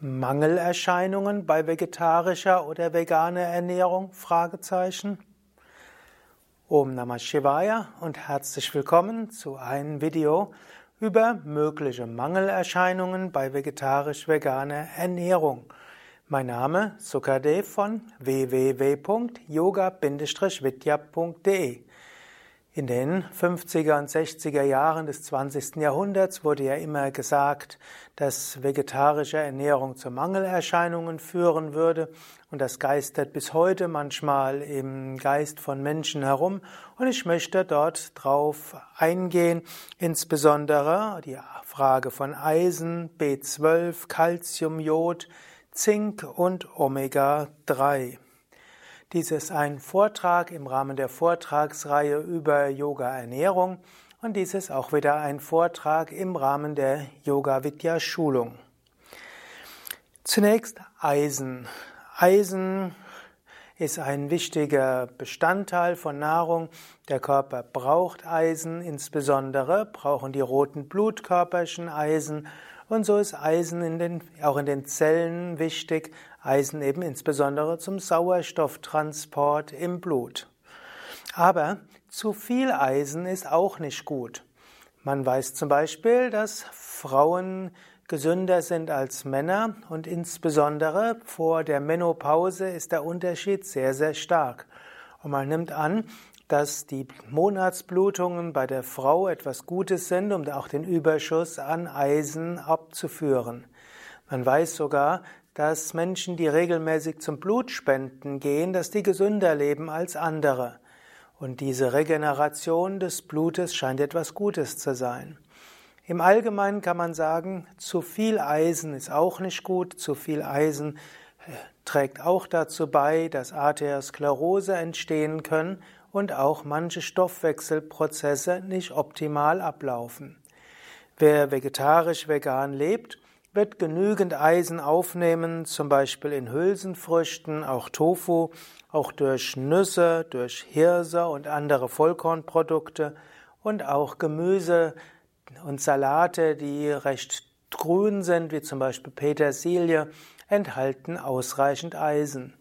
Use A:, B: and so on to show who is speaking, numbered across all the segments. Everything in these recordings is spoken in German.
A: Mangelerscheinungen bei vegetarischer oder veganer Ernährung? Fragezeichen. Om Namah Shivaya und herzlich willkommen zu einem Video über mögliche Mangelerscheinungen bei vegetarisch-veganer Ernährung. Mein Name Sukadev von www.yoga-vidya.de in den 50er und 60er Jahren des 20. Jahrhunderts wurde ja immer gesagt, dass vegetarische Ernährung zu Mangelerscheinungen führen würde und das geistert bis heute manchmal im Geist von Menschen herum und ich möchte dort drauf eingehen, insbesondere die Frage von Eisen, B12, Calcium, Jod, Zink und Omega 3. Dies ist ein Vortrag im Rahmen der Vortragsreihe über Yoga Ernährung und dies ist auch wieder ein Vortrag im Rahmen der Yoga Vidya Schulung. Zunächst Eisen. Eisen ist ein wichtiger Bestandteil von Nahrung. Der Körper braucht Eisen, insbesondere brauchen die roten Blutkörperchen Eisen und so ist Eisen in den, auch in den Zellen wichtig. Eisen eben insbesondere zum Sauerstofftransport im Blut. Aber zu viel Eisen ist auch nicht gut. Man weiß zum Beispiel, dass Frauen gesünder sind als Männer und insbesondere vor der Menopause ist der Unterschied sehr, sehr stark. Und man nimmt an, dass die Monatsblutungen bei der Frau etwas Gutes sind, um auch den Überschuss an Eisen abzuführen. Man weiß sogar, dass Menschen, die regelmäßig zum Blutspenden gehen, dass die gesünder leben als andere. Und diese Regeneration des Blutes scheint etwas Gutes zu sein. Im Allgemeinen kann man sagen, zu viel Eisen ist auch nicht gut, zu viel Eisen äh, trägt auch dazu bei, dass Arteriosklerose entstehen können und auch manche Stoffwechselprozesse nicht optimal ablaufen. Wer vegetarisch-vegan lebt, wird genügend Eisen aufnehmen, zum Beispiel in Hülsenfrüchten, auch Tofu, auch durch Nüsse, durch Hirse und andere Vollkornprodukte und auch Gemüse und Salate, die recht grün sind, wie zum Beispiel Petersilie, enthalten ausreichend Eisen.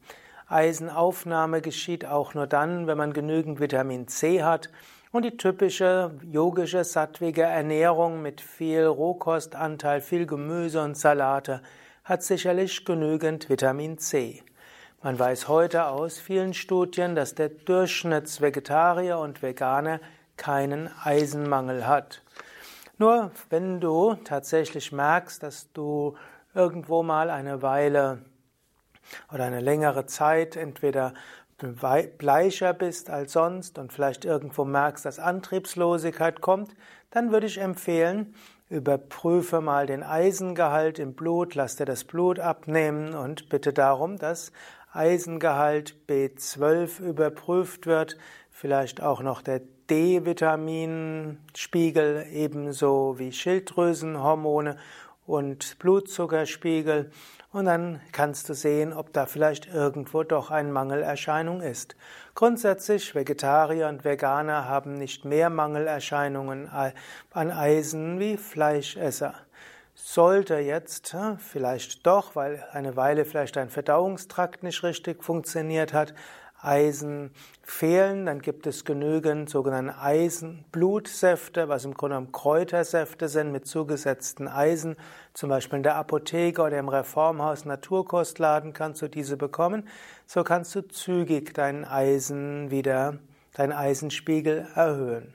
A: Eisenaufnahme geschieht auch nur dann, wenn man genügend Vitamin C hat. Und die typische yogische sattwige Ernährung mit viel Rohkostanteil, viel Gemüse und Salate hat sicherlich genügend Vitamin C. Man weiß heute aus vielen Studien, dass der Durchschnittsvegetarier und Veganer keinen Eisenmangel hat. Nur wenn du tatsächlich merkst, dass du irgendwo mal eine Weile oder eine längere Zeit entweder bleicher bist als sonst und vielleicht irgendwo merkst, dass Antriebslosigkeit kommt, dann würde ich empfehlen, überprüfe mal den Eisengehalt im Blut, lass dir das Blut abnehmen und bitte darum, dass Eisengehalt B12 überprüft wird, vielleicht auch noch der D-Vitaminspiegel ebenso wie Schilddrüsenhormone und Blutzuckerspiegel und dann kannst du sehen, ob da vielleicht irgendwo doch eine Mangelerscheinung ist. Grundsätzlich, Vegetarier und Veganer haben nicht mehr Mangelerscheinungen an Eisen wie Fleischesser. Sollte jetzt vielleicht doch, weil eine Weile vielleicht dein Verdauungstrakt nicht richtig funktioniert hat, Eisen fehlen, dann gibt es genügend sogenannte Eisenblutsäfte, was im Grunde genommen Kräutersäfte sind mit zugesetzten Eisen. Zum Beispiel in der Apotheke oder im Reformhaus Naturkostladen kannst du diese bekommen. So kannst du zügig deinen Eisen wieder, deinen Eisenspiegel erhöhen.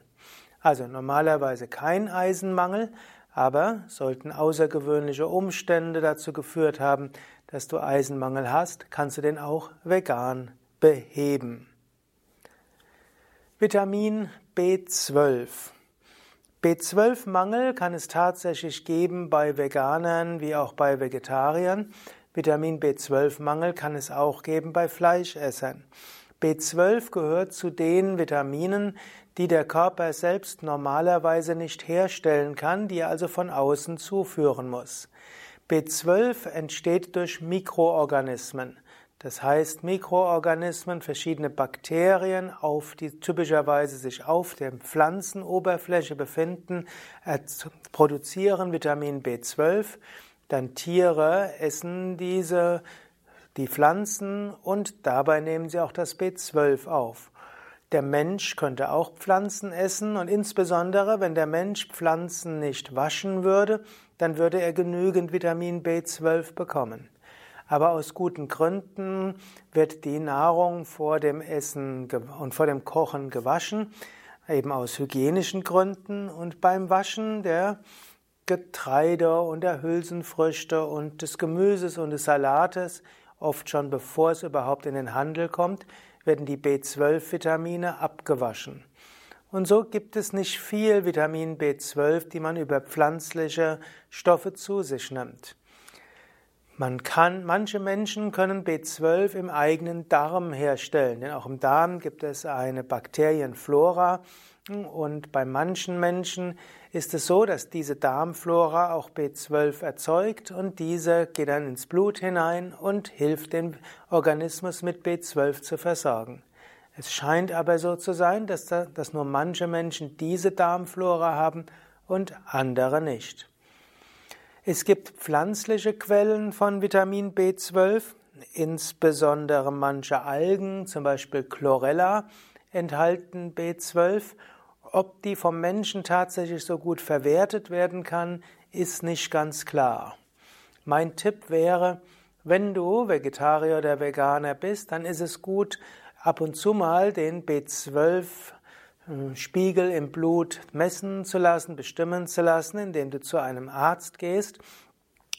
A: Also normalerweise kein Eisenmangel, aber sollten außergewöhnliche Umstände dazu geführt haben, dass du Eisenmangel hast, kannst du den auch vegan beheben. Vitamin B12. B12-Mangel kann es tatsächlich geben bei Veganern wie auch bei Vegetariern. Vitamin B12-Mangel kann es auch geben bei Fleischessern. B12 gehört zu den Vitaminen, die der Körper selbst normalerweise nicht herstellen kann, die er also von außen zuführen muss. B12 entsteht durch Mikroorganismen. Das heißt, Mikroorganismen, verschiedene Bakterien, auf die typischerweise sich auf der Pflanzenoberfläche befinden, produzieren Vitamin B12. dann Tiere essen diese, die Pflanzen und dabei nehmen sie auch das B12 auf. Der Mensch könnte auch Pflanzen essen und insbesondere, wenn der Mensch Pflanzen nicht waschen würde, dann würde er genügend Vitamin B12 bekommen. Aber aus guten Gründen wird die Nahrung vor dem Essen und vor dem Kochen gewaschen, eben aus hygienischen Gründen und beim Waschen der Getreide und der Hülsenfrüchte und des Gemüses und des Salates, oft schon bevor es überhaupt in den Handel kommt, werden die B12-Vitamine abgewaschen. Und so gibt es nicht viel Vitamin B12, die man über pflanzliche Stoffe zu sich nimmt. Man kann, manche Menschen können B12 im eigenen Darm herstellen, denn auch im Darm gibt es eine Bakterienflora und bei manchen Menschen ist es so, dass diese Darmflora auch B12 erzeugt und diese geht dann ins Blut hinein und hilft den Organismus mit B12 zu versorgen. Es scheint aber so zu sein, dass, da, dass nur manche Menschen diese Darmflora haben und andere nicht. Es gibt pflanzliche Quellen von Vitamin B12, insbesondere manche Algen, zum Beispiel Chlorella, enthalten B12 ob die vom Menschen tatsächlich so gut verwertet werden kann, ist nicht ganz klar. Mein Tipp wäre, wenn du Vegetarier oder Veganer bist, dann ist es gut, ab und zu mal den B12 äh, Spiegel im Blut messen zu lassen, bestimmen zu lassen, indem du zu einem Arzt gehst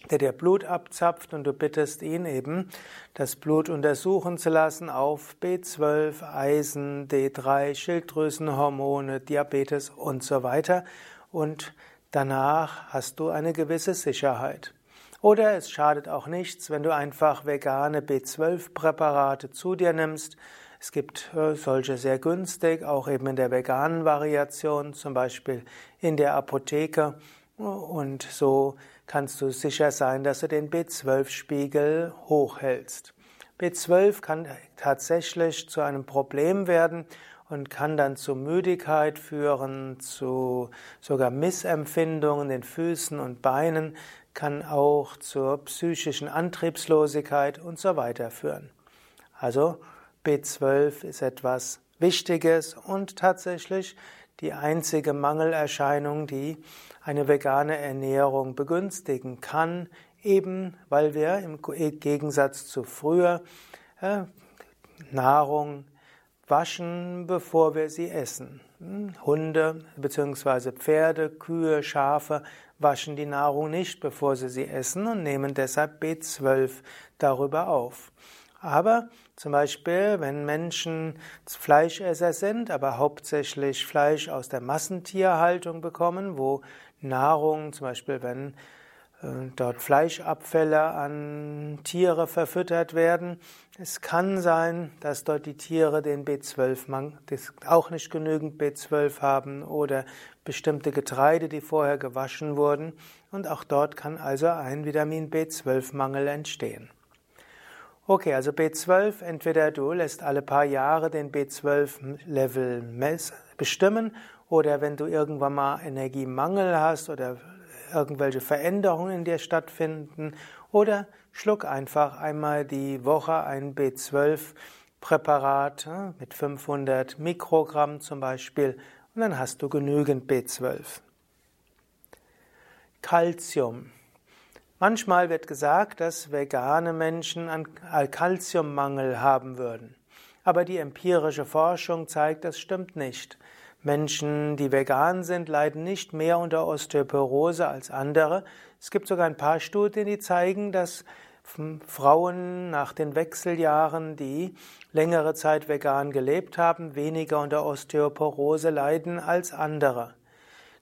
A: der dir Blut abzapft und du bittest ihn eben, das Blut untersuchen zu lassen auf B12, Eisen, D3, Schilddrüsenhormone, Diabetes und so weiter. Und danach hast du eine gewisse Sicherheit. Oder es schadet auch nichts, wenn du einfach vegane B12-Präparate zu dir nimmst. Es gibt äh, solche sehr günstig, auch eben in der veganen Variation, zum Beispiel in der Apotheke. Und so kannst du sicher sein, dass du den B12-Spiegel hochhältst. B12 kann tatsächlich zu einem Problem werden und kann dann zu Müdigkeit führen, zu sogar Missempfindungen in Füßen und Beinen, kann auch zur psychischen Antriebslosigkeit und so weiter führen. Also B12 ist etwas Wichtiges und tatsächlich die einzige Mangelerscheinung, die eine vegane Ernährung begünstigen kann, eben weil wir im Gegensatz zu früher äh, Nahrung waschen, bevor wir sie essen. Hm, Hunde bzw. Pferde, Kühe, Schafe waschen die Nahrung nicht, bevor sie sie essen und nehmen deshalb B12 darüber auf. Aber zum Beispiel, wenn Menschen Fleischesser sind, aber hauptsächlich Fleisch aus der Massentierhaltung bekommen, wo Nahrung, zum Beispiel wenn äh, dort Fleischabfälle an Tiere verfüttert werden. Es kann sein, dass dort die Tiere den B12 auch nicht genügend B12 haben oder bestimmte Getreide, die vorher gewaschen wurden. Und auch dort kann also ein Vitamin B12-Mangel entstehen. Okay, also B12, entweder du lässt alle paar Jahre den B12-Level bestimmen oder wenn du irgendwann mal Energiemangel hast oder irgendwelche Veränderungen in dir stattfinden oder schluck einfach einmal die Woche ein B12-Präparat mit 500 Mikrogramm zum Beispiel und dann hast du genügend B12. Calcium. Manchmal wird gesagt, dass vegane Menschen einen Kalziummangel haben würden. Aber die empirische Forschung zeigt, das stimmt nicht. Menschen, die vegan sind, leiden nicht mehr unter Osteoporose als andere. Es gibt sogar ein paar Studien, die zeigen, dass Frauen nach den Wechseljahren, die längere Zeit vegan gelebt haben, weniger unter Osteoporose leiden als andere.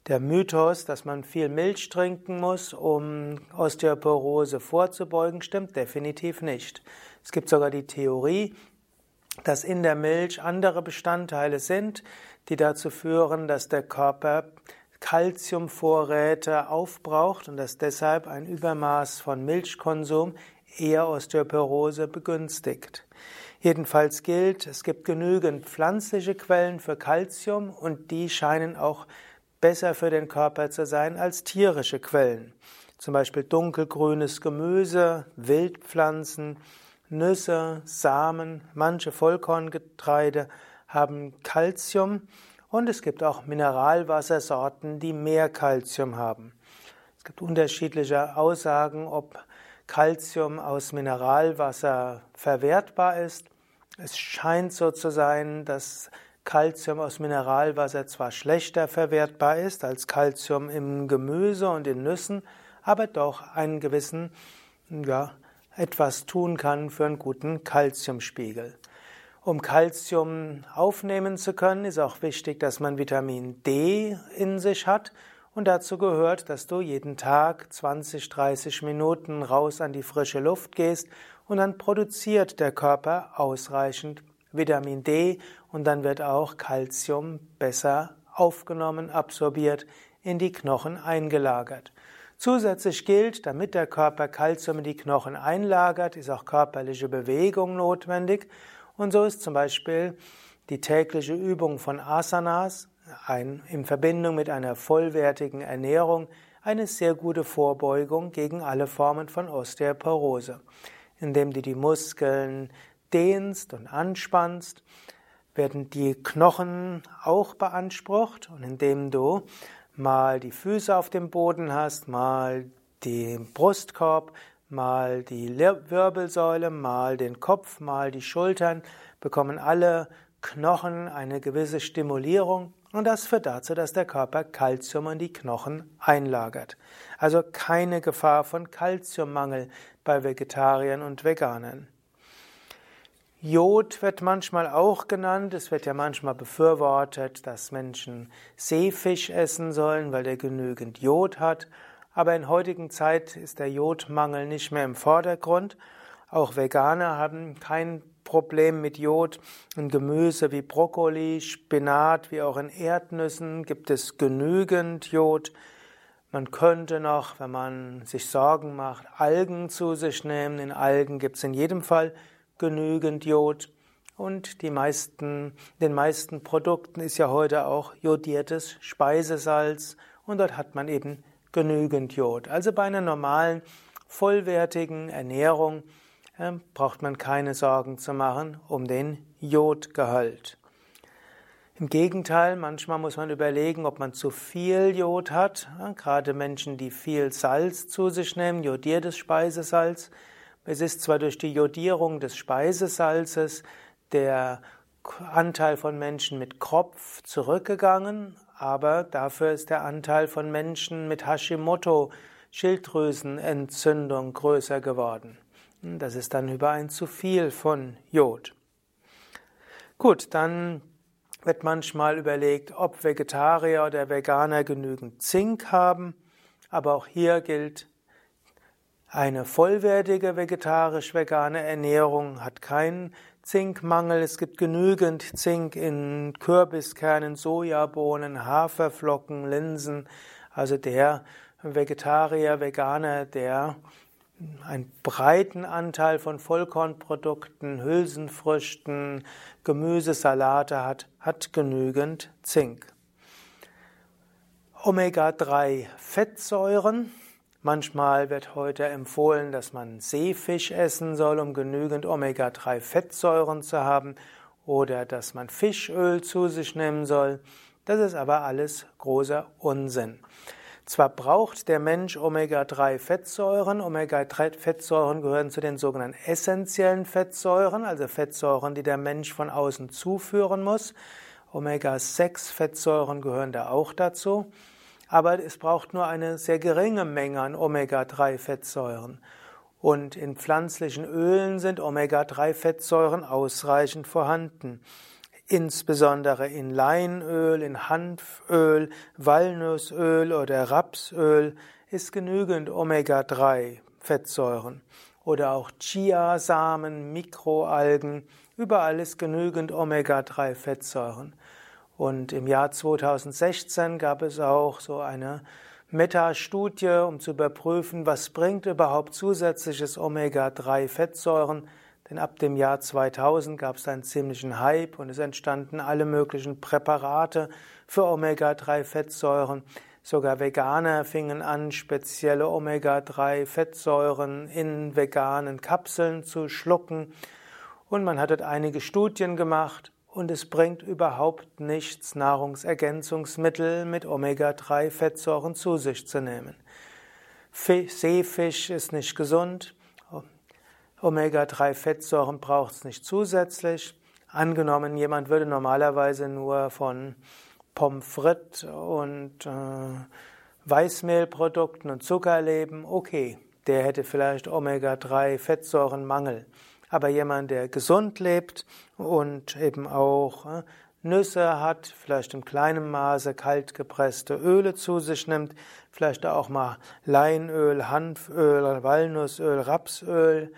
A: Der Mythos, dass man viel Milch trinken muss, um Osteoporose vorzubeugen, stimmt definitiv nicht. Es gibt sogar die Theorie, dass in der Milch andere Bestandteile sind, die dazu führen, dass der Körper Kalziumvorräte aufbraucht und dass deshalb ein Übermaß von Milchkonsum eher Osteoporose begünstigt. Jedenfalls gilt, es gibt genügend pflanzliche Quellen für Kalzium und die scheinen auch besser für den Körper zu sein als tierische Quellen. zum Beispiel dunkelgrünes Gemüse, Wildpflanzen, Nüsse, Samen, manche Vollkorngetreide haben Calcium und es gibt auch Mineralwassersorten, die mehr Calcium haben. Es gibt unterschiedliche Aussagen, ob Calcium aus Mineralwasser verwertbar ist. Es scheint so zu sein, dass Calcium aus Mineralwasser zwar schlechter verwertbar ist als Calcium im Gemüse und in Nüssen, aber doch einen gewissen, ja, etwas tun kann für einen guten Calciumspiegel. Um Calcium aufnehmen zu können, ist auch wichtig, dass man Vitamin D in sich hat. Und dazu gehört, dass du jeden Tag 20, 30 Minuten raus an die frische Luft gehst und dann produziert der Körper ausreichend Vitamin D und dann wird auch Calcium besser aufgenommen, absorbiert, in die Knochen eingelagert. Zusätzlich gilt, damit der Körper Calcium in die Knochen einlagert, ist auch körperliche Bewegung notwendig und so ist zum Beispiel die tägliche Übung von Asanas ein, in Verbindung mit einer vollwertigen Ernährung eine sehr gute Vorbeugung gegen alle Formen von Osteoporose. Indem du die Muskeln dehnst und anspannst, werden die Knochen auch beansprucht und indem du mal die Füße auf dem Boden hast, mal den Brustkorb, mal die Wirbelsäule, mal den Kopf, mal die Schultern, bekommen alle Knochen eine gewisse Stimulierung und das führt dazu, dass der Körper Kalzium in die Knochen einlagert. Also keine Gefahr von Kalziummangel bei Vegetariern und Veganern. Jod wird manchmal auch genannt. Es wird ja manchmal befürwortet, dass Menschen Seefisch essen sollen, weil der genügend Jod hat. Aber in heutigen Zeit ist der Jodmangel nicht mehr im Vordergrund. Auch Veganer haben kein Problem mit Jod. In Gemüse wie Brokkoli, Spinat, wie auch in Erdnüssen gibt es genügend Jod. Man könnte noch, wenn man sich Sorgen macht, Algen zu sich nehmen. In Algen gibt es in jedem Fall genügend Jod. Und die meisten, den meisten Produkten ist ja heute auch jodiertes Speisesalz. Und dort hat man eben genügend Jod. Also bei einer normalen, vollwertigen Ernährung äh, braucht man keine Sorgen zu machen um den Jodgehalt. Im Gegenteil, manchmal muss man überlegen, ob man zu viel Jod hat. Ja, gerade Menschen, die viel Salz zu sich nehmen, jodiertes Speisesalz. Es ist zwar durch die Jodierung des Speisesalzes der Anteil von Menschen mit Kropf zurückgegangen, aber dafür ist der Anteil von Menschen mit Hashimoto Schilddrüsenentzündung größer geworden. Das ist dann über ein zu viel von Jod. Gut, dann wird manchmal überlegt, ob Vegetarier oder Veganer genügend Zink haben, aber auch hier gilt, eine vollwertige vegetarisch-vegane Ernährung hat keinen Zinkmangel. Es gibt genügend Zink in Kürbiskernen, Sojabohnen, Haferflocken, Linsen. Also der Vegetarier, Veganer, der einen breiten Anteil von Vollkornprodukten, Hülsenfrüchten, Gemüsesalate hat, hat genügend Zink. Omega-3-Fettsäuren Manchmal wird heute empfohlen, dass man Seefisch essen soll, um genügend Omega-3-Fettsäuren zu haben, oder dass man Fischöl zu sich nehmen soll. Das ist aber alles großer Unsinn. Zwar braucht der Mensch Omega-3-Fettsäuren. Omega-3-Fettsäuren gehören zu den sogenannten essentiellen Fettsäuren, also Fettsäuren, die der Mensch von außen zuführen muss. Omega-6-Fettsäuren gehören da auch dazu aber es braucht nur eine sehr geringe Menge an Omega-3-Fettsäuren. Und in pflanzlichen Ölen sind Omega-3-Fettsäuren ausreichend vorhanden. Insbesondere in Leinöl, in Hanföl, Walnussöl oder Rapsöl ist genügend Omega-3-Fettsäuren. Oder auch Chiasamen, Mikroalgen, überall ist genügend Omega-3-Fettsäuren. Und im Jahr 2016 gab es auch so eine Metastudie, um zu überprüfen, was bringt überhaupt zusätzliches Omega-3-Fettsäuren. Denn ab dem Jahr 2000 gab es einen ziemlichen Hype und es entstanden alle möglichen Präparate für Omega-3-Fettsäuren. Sogar Veganer fingen an, spezielle Omega-3-Fettsäuren in veganen Kapseln zu schlucken. Und man hat dort einige Studien gemacht und es bringt überhaupt nichts, Nahrungsergänzungsmittel mit Omega-3-Fettsäuren zu sich zu nehmen. Seefisch ist nicht gesund, Omega-3-Fettsäuren braucht es nicht zusätzlich. Angenommen, jemand würde normalerweise nur von Pommes frites und äh, Weißmehlprodukten und Zucker leben, okay, der hätte vielleicht Omega-3-Fettsäurenmangel. Aber jemand, der gesund lebt und eben auch äh, Nüsse hat, vielleicht in kleinem Maße kaltgepresste Öle zu sich nimmt, vielleicht auch mal Leinöl, Hanföl, Walnussöl, Rapsöl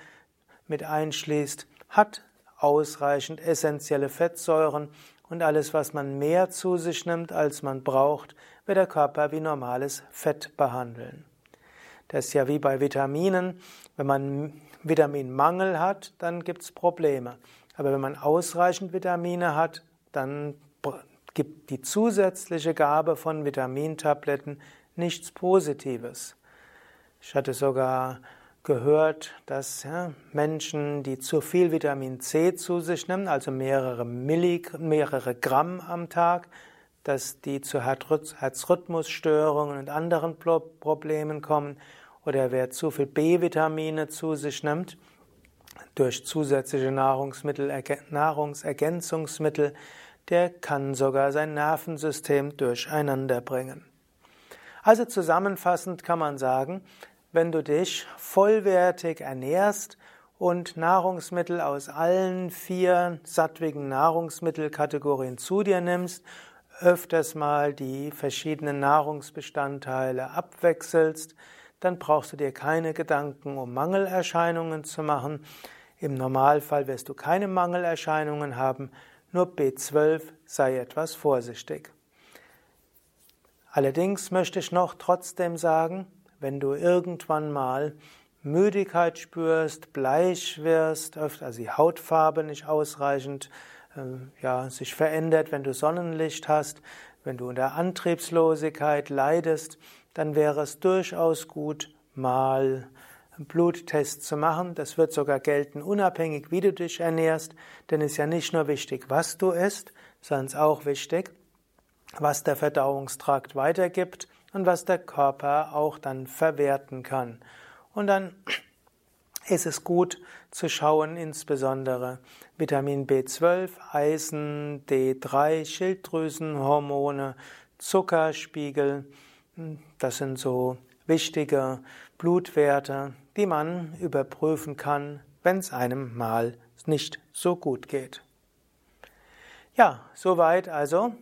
A: mit einschließt, hat ausreichend essentielle Fettsäuren und alles, was man mehr zu sich nimmt, als man braucht, wird der Körper wie normales Fett behandeln. Das ist ja wie bei Vitaminen. Wenn man Vitaminmangel hat, dann gibt es Probleme. Aber wenn man ausreichend Vitamine hat, dann gibt die zusätzliche Gabe von Vitamintabletten nichts Positives. Ich hatte sogar gehört, dass ja, Menschen, die zu viel Vitamin C zu sich nehmen, also mehrere, Millig mehrere Gramm am Tag, dass die zu Herzrhythmusstörungen und anderen Problemen kommen oder wer zu viel B-Vitamine zu sich nimmt, durch zusätzliche Nahrungsmittel, Nahrungsergänzungsmittel, der kann sogar sein Nervensystem durcheinander bringen. Also zusammenfassend kann man sagen, wenn du dich vollwertig ernährst und Nahrungsmittel aus allen vier sattwigen Nahrungsmittelkategorien zu dir nimmst, öfters mal die verschiedenen Nahrungsbestandteile abwechselst, dann brauchst du dir keine Gedanken um Mangelerscheinungen zu machen. Im Normalfall wirst du keine Mangelerscheinungen haben, nur B12 sei etwas vorsichtig. Allerdings möchte ich noch trotzdem sagen, wenn du irgendwann mal Müdigkeit spürst, bleich wirst, also die Hautfarbe nicht ausreichend äh, ja, sich verändert, wenn du Sonnenlicht hast, wenn du unter Antriebslosigkeit leidest, dann wäre es durchaus gut, mal einen Bluttest zu machen. Das wird sogar gelten, unabhängig wie du dich ernährst, denn es ist ja nicht nur wichtig, was du isst, sondern es ist auch wichtig, was der Verdauungstrakt weitergibt und was der Körper auch dann verwerten kann. Und dann ist es gut zu schauen, insbesondere Vitamin B12, Eisen, D3, Schilddrüsenhormone, Zuckerspiegel. Das sind so wichtige Blutwerte, die man überprüfen kann, wenn es einem mal nicht so gut geht. Ja, soweit also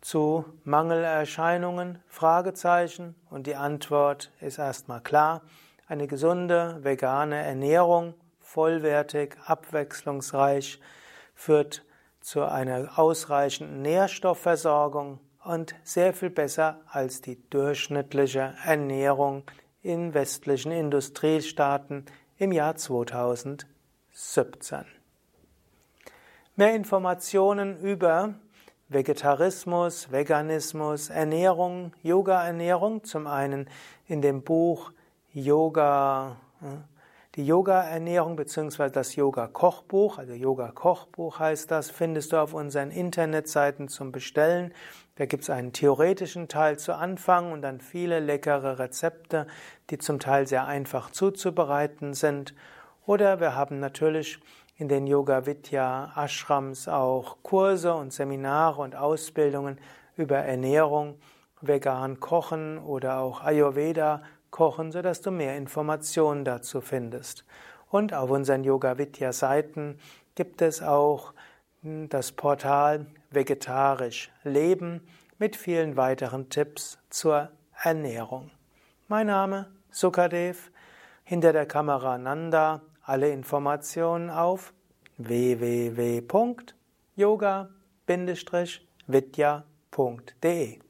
A: zu Mangelerscheinungen? Fragezeichen. Und die Antwort ist erstmal klar. Eine gesunde vegane Ernährung, vollwertig, abwechslungsreich, führt zu einer ausreichenden Nährstoffversorgung und sehr viel besser als die durchschnittliche Ernährung in westlichen Industriestaaten im Jahr 2017. Mehr Informationen über Vegetarismus, Veganismus, Ernährung, Yoga-Ernährung. Zum einen in dem Buch Yoga, die Yoga-Ernährung beziehungsweise das Yoga-Kochbuch, also Yoga-Kochbuch heißt das, findest du auf unseren Internetseiten zum Bestellen. Da gibt es einen theoretischen Teil zu Anfang und dann viele leckere Rezepte, die zum Teil sehr einfach zuzubereiten sind. Oder wir haben natürlich in den Yoga Vidya Ashrams auch Kurse und Seminare und Ausbildungen über Ernährung, vegan kochen oder auch Ayurveda kochen, sodass du mehr Informationen dazu findest. Und auf unseren Yoga Vidya Seiten gibt es auch hm, das Portal Vegetarisch Leben mit vielen weiteren Tipps zur Ernährung. Mein Name Sukadev, hinter der Kamera Nanda. Alle Informationen auf www.yoga-vidya.de